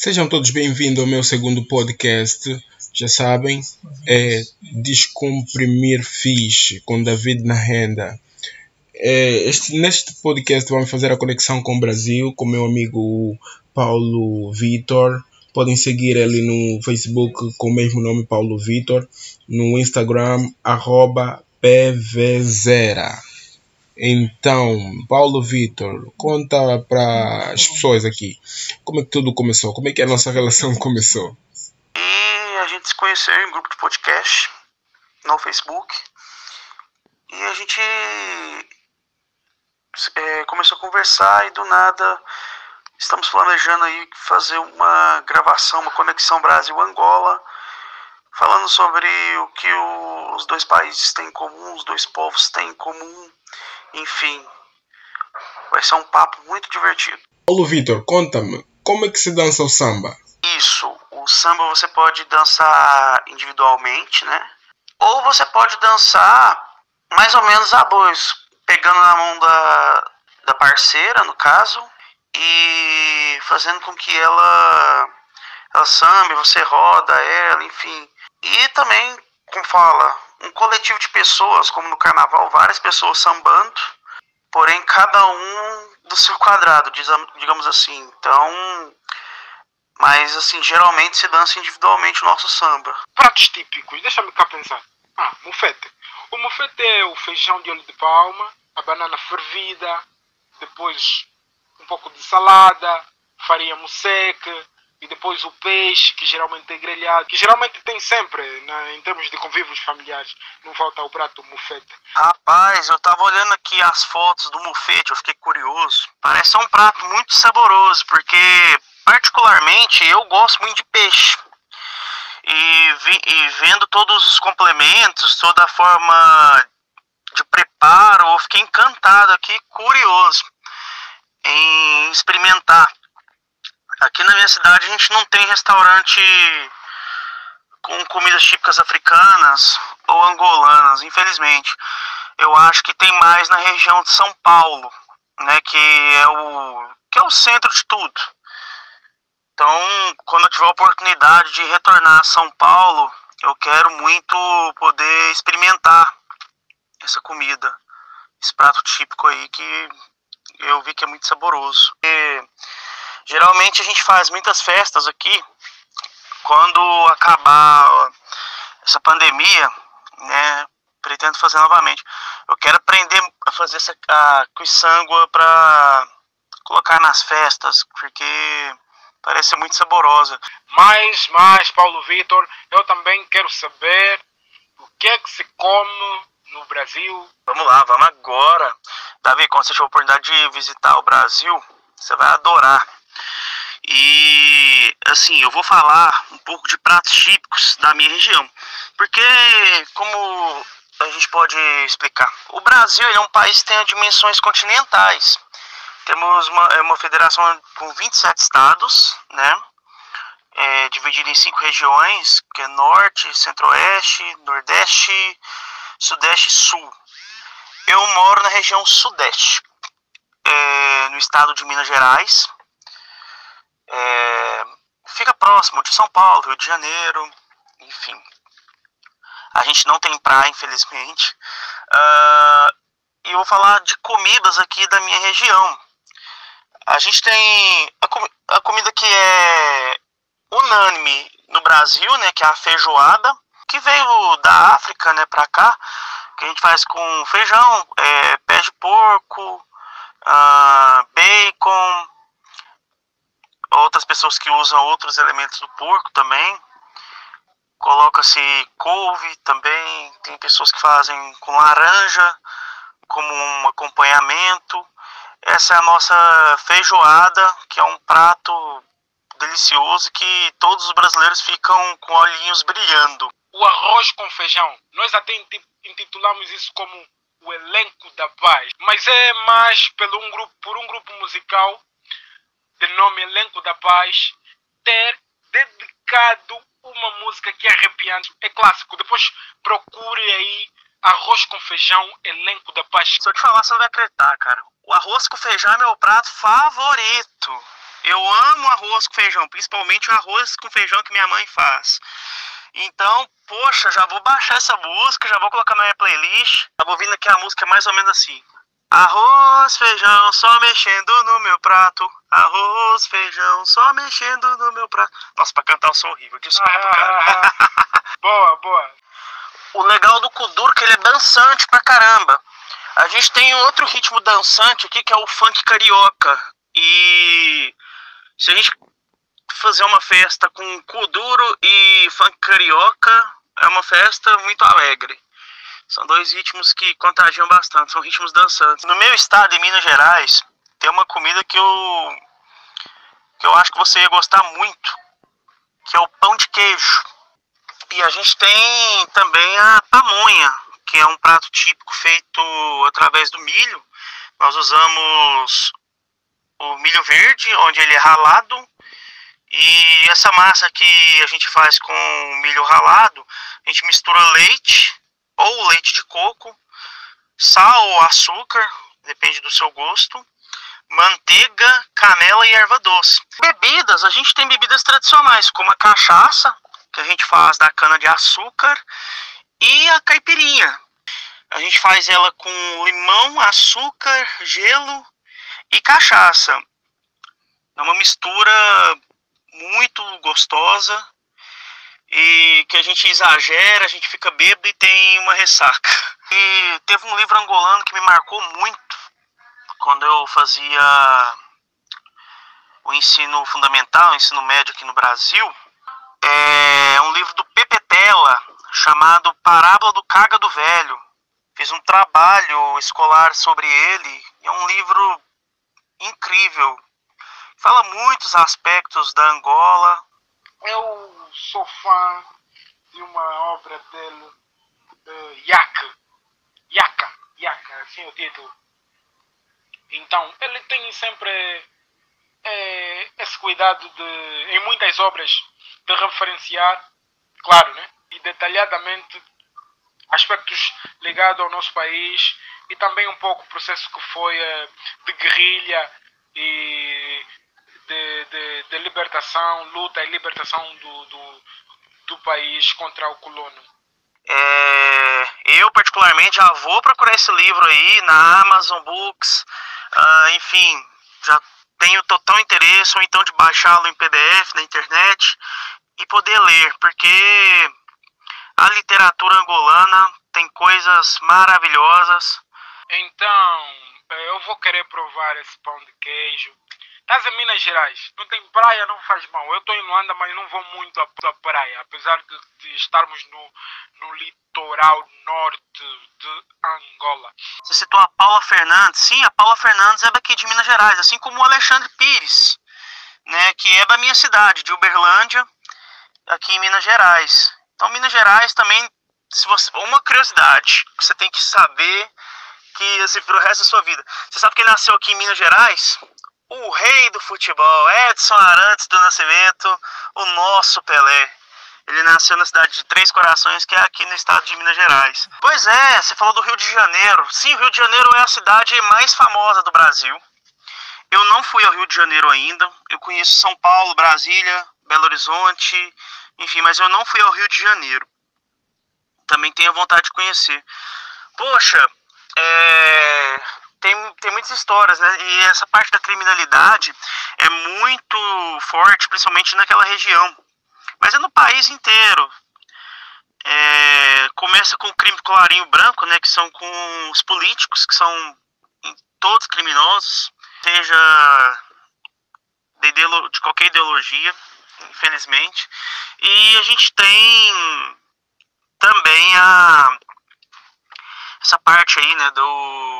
Sejam todos bem-vindos ao meu segundo podcast. Já sabem, é Descomprimir Fiche com David na Renda. É, este, neste podcast vamos fazer a conexão com o Brasil, com meu amigo Paulo Vitor. Podem seguir ele no Facebook com o mesmo nome, Paulo Vitor. No Instagram, arroba PVZera. Então, Paulo Vitor, conta para as pessoas aqui como é que tudo começou, como é que a nossa relação começou. E a gente se conheceu em um grupo de podcast no Facebook e a gente é, começou a conversar e do nada estamos planejando aí fazer uma gravação, uma conexão Brasil-Angola, falando sobre o que os dois países têm em comum, os dois povos têm em comum enfim, vai ser um papo muito divertido. Paulo Vitor, conta-me, como é que se dança o samba? Isso, o samba você pode dançar individualmente, né? Ou você pode dançar mais ou menos a dois, pegando na mão da, da parceira, no caso, e fazendo com que ela, ela sambe, você roda ela, enfim. E também, como fala, um coletivo de pessoas, como no carnaval, várias pessoas sambando, porém cada um do seu quadrado, digamos assim. Então, mas assim, geralmente se dança individualmente o nosso samba. Pratos típicos, deixa-me cá pensar. Ah, mufete. O mufete é o feijão de óleo de palma, a banana fervida, depois um pouco de salada, farinha musseca, e depois o peixe, que geralmente é grelhado, que geralmente tem sempre, né, em termos de convívios familiares, não falta o prato mufete. Rapaz, eu tava olhando aqui as fotos do mufete, eu fiquei curioso. Parece um prato muito saboroso, porque particularmente eu gosto muito de peixe. E, vi, e vendo todos os complementos, toda a forma de preparo, eu fiquei encantado aqui, curioso em experimentar. Aqui na minha cidade a gente não tem restaurante com comidas típicas africanas ou angolanas, infelizmente. Eu acho que tem mais na região de São Paulo, né, que é o que é o centro de tudo. Então, quando eu tiver a oportunidade de retornar a São Paulo, eu quero muito poder experimentar essa comida, esse prato típico aí que eu vi que é muito saboroso. E Geralmente a gente faz muitas festas aqui quando acabar essa pandemia, né? Pretendo fazer novamente. Eu quero aprender a fazer essa a cuiçangua para colocar nas festas, porque parece muito saborosa. Mas, mais, Paulo Vitor, eu também quero saber o que é que se come no Brasil. Vamos lá, vamos agora. Davi, quando você tiver a oportunidade de visitar o Brasil, você vai adorar. E assim, eu vou falar um pouco de pratos típicos da minha região. Porque, como a gente pode explicar, o Brasil é um país que tem dimensões continentais. Temos uma, é uma federação com 27 estados, né? É, dividida em cinco regiões, que é Norte, Centro-Oeste, Nordeste, Sudeste e Sul. Eu moro na região Sudeste, é, no estado de Minas Gerais, é, fica próximo de São Paulo, Rio de Janeiro, enfim. A gente não tem praia, infelizmente. Uh, e eu vou falar de comidas aqui da minha região. A gente tem a, com a comida que é unânime no Brasil, né, que é a feijoada, que veio da África, né, para cá, que a gente faz com feijão, é, pé de porco, uh, bacon, outras pessoas que usam outros elementos do porco também. Coloca-se couve também. Tem pessoas que fazem com laranja como um acompanhamento. Essa é a nossa feijoada, que é um prato delicioso que todos os brasileiros ficam com olhinhos brilhando. O arroz com feijão, nós até intitulamos isso como o elenco da paz, mas é mais pelo um grupo, por um grupo musical de nome Elenco da Paz, ter dedicado uma música que é arrepiante, é clássico. Depois procure aí arroz com feijão, Elenco da Paz. Eu te falar, você não vai acreditar, cara. O arroz com feijão é meu prato favorito. Eu amo arroz com feijão, principalmente o arroz com feijão que minha mãe faz. Então, poxa, já vou baixar essa música, já vou colocar na minha playlist. Tava ouvindo aqui a música mais ou menos assim. Arroz, feijão, só mexendo no meu prato. Arroz, feijão, só mexendo no meu prato. Nossa, pra cantar eu sou horrível, desculpa, ah, cara. boa, boa. O legal do Kuduro é que ele é dançante pra caramba. A gente tem outro ritmo dançante aqui que é o funk carioca. E se a gente fazer uma festa com Kuduro e funk carioca, é uma festa muito alegre. São dois ritmos que contagiam bastante, são ritmos dançantes. No meu estado, em Minas Gerais, tem uma comida que eu que eu acho que você ia gostar muito, que é o pão de queijo. E a gente tem também a pamonha, que é um prato típico feito através do milho. Nós usamos o milho verde, onde ele é ralado, e essa massa que a gente faz com milho ralado, a gente mistura leite ou leite de coco, sal ou açúcar, depende do seu gosto, manteiga, canela e erva doce. Bebidas, a gente tem bebidas tradicionais, como a cachaça, que a gente faz da cana de açúcar, e a caipirinha. A gente faz ela com limão, açúcar, gelo e cachaça. É uma mistura muito gostosa e que a gente exagera, a gente fica bêbado e tem uma ressaca. E teve um livro angolano que me marcou muito quando eu fazia o ensino fundamental, o ensino médio aqui no Brasil. É um livro do Pepe Tela chamado Parábola do Caga do Velho. Fiz um trabalho escolar sobre ele. É um livro incrível. Fala muitos aspectos da Angola. Eu sou fã de uma obra dele, uh, Yaka. Yaka, Yaka, assim é o título. Então, ele tem sempre é, esse cuidado de, em muitas obras, de referenciar, claro, né? E detalhadamente aspectos ligados ao nosso país e também um pouco o processo que foi eh, de guerrilha e de, de, de libertação, luta e libertação do, do, do país contra o colono. É, eu particularmente já vou procurar esse livro aí na Amazon Books, uh, enfim, já tenho total interesse ou então de baixá-lo em PDF na internet e poder ler, porque a literatura angolana tem coisas maravilhosas. Então, eu vou querer provar esse pão de queijo Estás em Minas Gerais, não tem praia, não faz mal. Eu estou em Luanda, mas não vou muito à, praia, apesar de, de, estarmos no, no litoral norte de Angola. Você citou a Paula Fernandes. Sim, a Paula Fernandes é daqui de Minas Gerais, assim como o Alexandre Pires, né, que é da minha cidade, de Uberlândia, aqui em Minas Gerais. Então, Minas Gerais também, se você, uma curiosidade que você tem que saber que assim, pro resto da sua vida. Você sabe que ele nasceu aqui em Minas Gerais? O rei do futebol, Edson Arantes do Nascimento, o nosso Pelé. Ele nasceu na cidade de Três Corações, que é aqui no estado de Minas Gerais. Pois é, você falou do Rio de Janeiro. Sim, o Rio de Janeiro é a cidade mais famosa do Brasil. Eu não fui ao Rio de Janeiro ainda. Eu conheço São Paulo, Brasília, Belo Horizonte, enfim, mas eu não fui ao Rio de Janeiro. Também tenho vontade de conhecer. Poxa, é tem, tem muitas histórias, né? E essa parte da criminalidade é muito forte, principalmente naquela região. Mas é no país inteiro. É, começa com o crime do colarinho branco, né? Que são com os políticos, que são todos criminosos, seja de, de qualquer ideologia, infelizmente. E a gente tem também a essa parte aí, né, do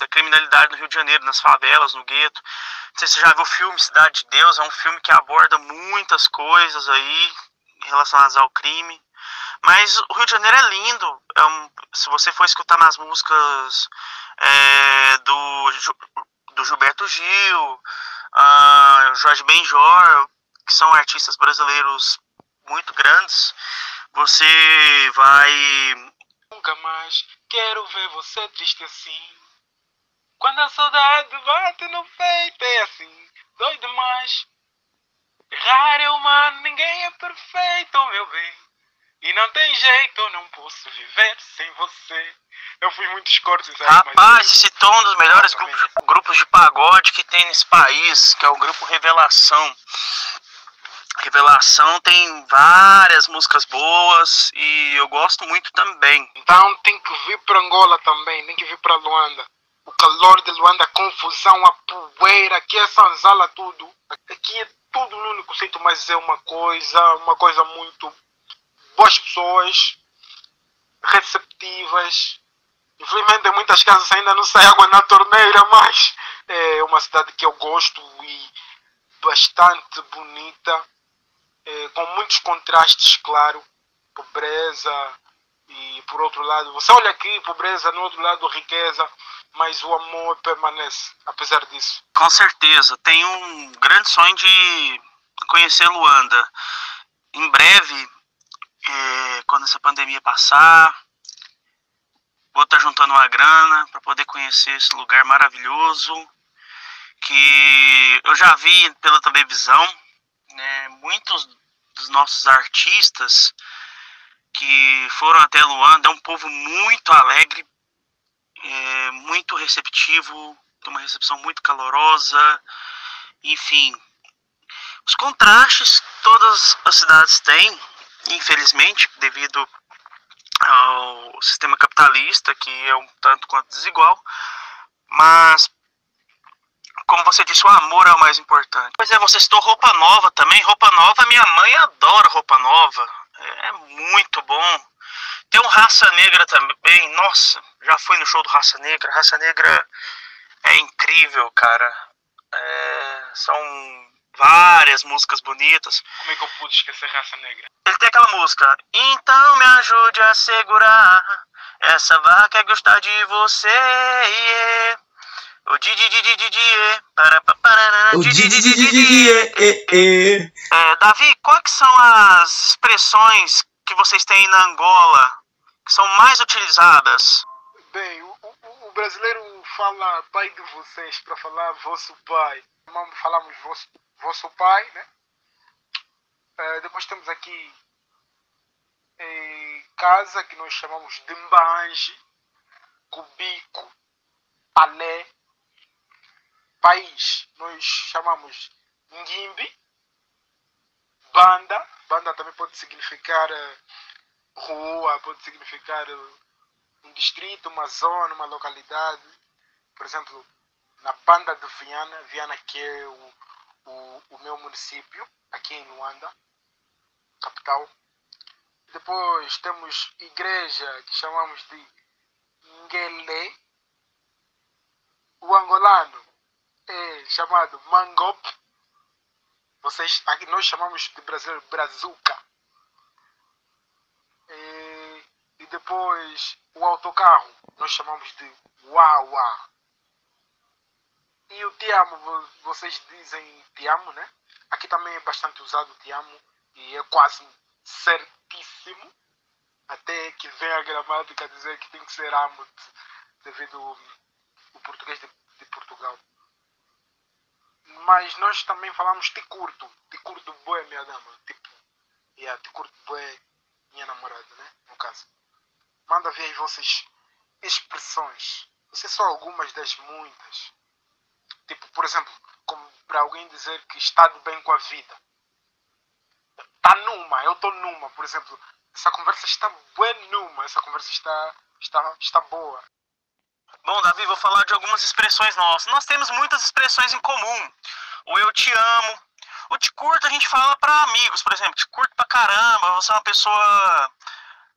da criminalidade no Rio de Janeiro, nas favelas, no gueto. Não sei se você já viu o filme Cidade de Deus, é um filme que aborda muitas coisas aí relacionadas ao crime. Mas o Rio de Janeiro é lindo. É um, se você for escutar nas músicas é, do, do Gilberto Gil, uh, Jorge Benjor, que são artistas brasileiros muito grandes, você vai. Nunca mais quero ver você triste assim. Quando a saudade bate no peito, é assim. dói demais. Errar é humano, ninguém é perfeito, meu bem. E não tem jeito, eu não posso viver sem você. Eu fui muitos cortes aí, Rapaz, mas... você citou um dos melhores grupos, grupos de pagode que tem nesse país, que é o grupo Revelação. Revelação tem várias músicas boas e eu gosto muito também. Então tem que vir para Angola também, tem que vir para Luanda. Calor de Luanda, a confusão, a poeira, aqui é Sanzala tudo. Aqui é tudo no único sítio, mas é uma coisa, uma coisa muito boas pessoas, receptivas. Infelizmente em muitas casas ainda não sai água na torneira, mas é uma cidade que eu gosto e bastante bonita, é, com muitos contrastes, claro, pobreza e por outro lado, você olha aqui, pobreza, no outro lado riqueza, mas o amor permanece, apesar disso. Com certeza, tenho um grande sonho de conhecer Luanda. Em breve, eh, quando essa pandemia passar, vou estar juntando uma grana para poder conhecer esse lugar maravilhoso que eu já vi pela televisão, né, muitos dos nossos artistas que foram até Luanda, é um povo muito alegre, é, muito receptivo, tem uma recepção muito calorosa, enfim. Os contrastes todas as cidades têm, infelizmente, devido ao sistema capitalista, que é um tanto quanto desigual, mas como você disse, o amor é o mais importante. Pois é, você citou roupa nova também. Roupa nova, minha mãe adora roupa nova. É muito bom. Tem um Raça Negra também. Nossa, já fui no show do Raça Negra. Raça Negra é incrível, cara. É, são várias músicas bonitas. Como é que eu pude esquecer raça negra? Ele tem aquela música. Então me ajude a segurar. Essa vaca é gostar de você. yeah. O di di di di di di é. para pa parará, O di di di di di Didi é. é, é. É, Davi, quais são as expressões que vocês têm na Angola que são mais utilizadas? Bem, o, o- o brasileiro fala pai de vocês para falar vosso pai. Chamamos- Falamos vosso, vosso pai, né? Eh, depois temos aqui eh, casa, que nós chamamos de mbanje, cubico, alé. País, nós chamamos ngimbi. Banda, banda também pode significar eh, rua, pode significar eh, um distrito, uma zona, uma localidade. Por exemplo, na banda de Viana, Viana que é o, o, o meu município, aqui em Luanda, capital. Depois temos igreja que chamamos de Ngele. O angolano é chamado Mangop. Vocês, aqui nós chamamos de brasileiro Brazuca. E, e depois o autocarro nós chamamos de Wawa. E o te amo, vo- vocês dizem te amo, né? Aqui também é bastante usado te amo e é quase certíssimo. Até que vem a gramática dizer que tem que ser amo devido o português de. Mas nós também falamos te curto. Te curto boé, minha dama. Tipo, yeah, te curto boé, minha namorada, né? No caso. Manda ver aí vossas expressões. Essas são algumas das muitas. Tipo, por exemplo, como para alguém dizer que está de bem com a vida. Está numa, eu estou numa, por exemplo. Essa conversa está boa numa, essa conversa está, está, está boa. Bom, Davi, vou falar de algumas expressões nossas. Nós temos muitas expressões em comum. O eu te amo. O te curto a gente fala para amigos, por exemplo. Te curto pra caramba, você é uma pessoa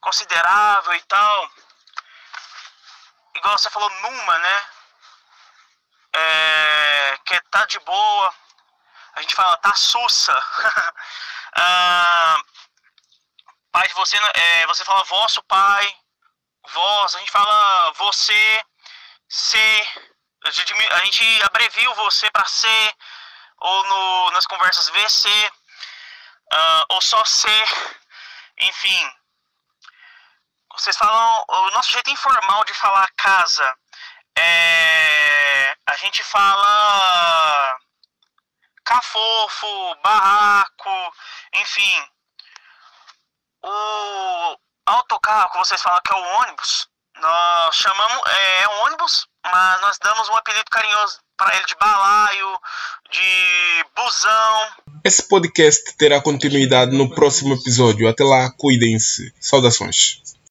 considerável e tal. Igual você falou, numa, né? É, que tá de boa. A gente fala, tá sussa. Ah, pai de você, é, você fala vosso pai, vós, a gente fala você, ser, a gente, dimi- a gente abrevia o você para ser, ou no, nas conversas VC, ah, ou só ser, enfim. Vocês falam, o nosso jeito informal de falar casa, é, a gente fala cafofo, barraco, enfim. O autocarro que vocês falam que é o ônibus, nós chamamos, é, é um ônibus, mas nós damos um apelido carinhoso para ele de balaio, de busão. Esse podcast terá continuidade no próximo episódio. Até lá, cuidem-se. Saudações.